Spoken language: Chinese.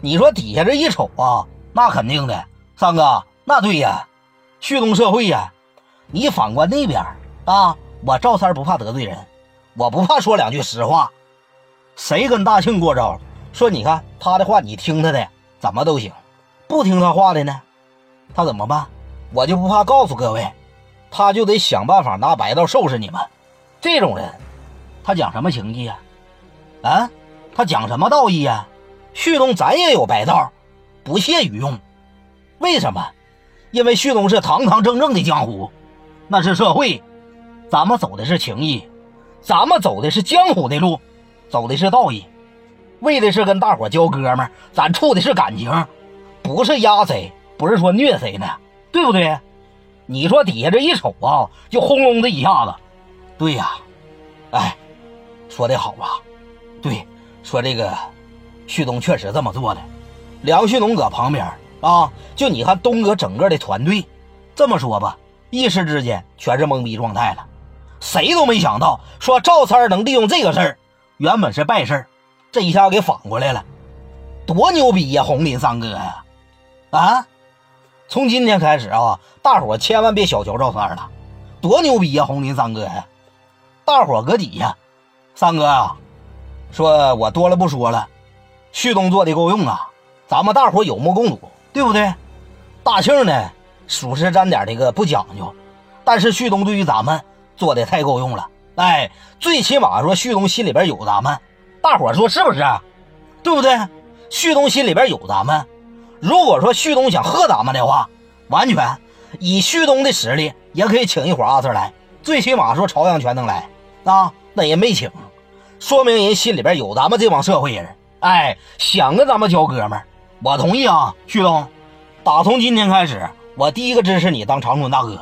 你说底下这一瞅啊，那肯定的，三哥，那对呀，旭东社会呀。你反观那边啊，我赵三不怕得罪人，我不怕说两句实话。谁跟大庆过招，说你看他的话你听他的，怎么都行；不听他话的呢，他怎么办？我就不怕告诉各位，他就得想办法拿白道收拾你们。这种人，他讲什么情义呀？啊，他讲什么道义呀？旭东咱也有白道，不屑于用。为什么？因为旭东是堂堂正正的江湖，那是社会，咱们走的是情义，咱们走的是江湖的路，走的是道义，为的是跟大伙交哥们，咱处的是感情，不是压谁，不是说虐谁呢，对不对？你说底下这一瞅啊，就轰隆的一下子，对呀，哎，说的好啊，对，说这个。旭东确实这么做的，梁旭东搁旁边啊，就你看东哥整个的团队，这么说吧，一时之间全是懵逼状态了，谁都没想到说赵三能利用这个事儿，原本是败事这一下给反过来了，多牛逼呀！红林三哥呀，啊，从今天开始啊，大伙千万别小瞧赵三了，多牛逼呀！红林三哥呀，大伙搁底下，三哥啊，说我多了不说了。旭东做的够用啊，咱们大伙有目共睹，对不对？大庆呢，属实沾点这个不讲究，但是旭东对于咱们做的太够用了。哎，最起码说旭东心里边有咱们，大伙说是不是？对不对？旭东心里边有咱们。如果说旭东想喝咱们的话，完全以旭东的实力也可以请一伙阿 Sir 来，最起码说朝阳全能来啊，那也没请，说明人心里边有咱们这帮社会人。哎，想跟咱们交哥们儿，我同意啊，旭东。打从今天开始，我第一个支持你当长春大哥。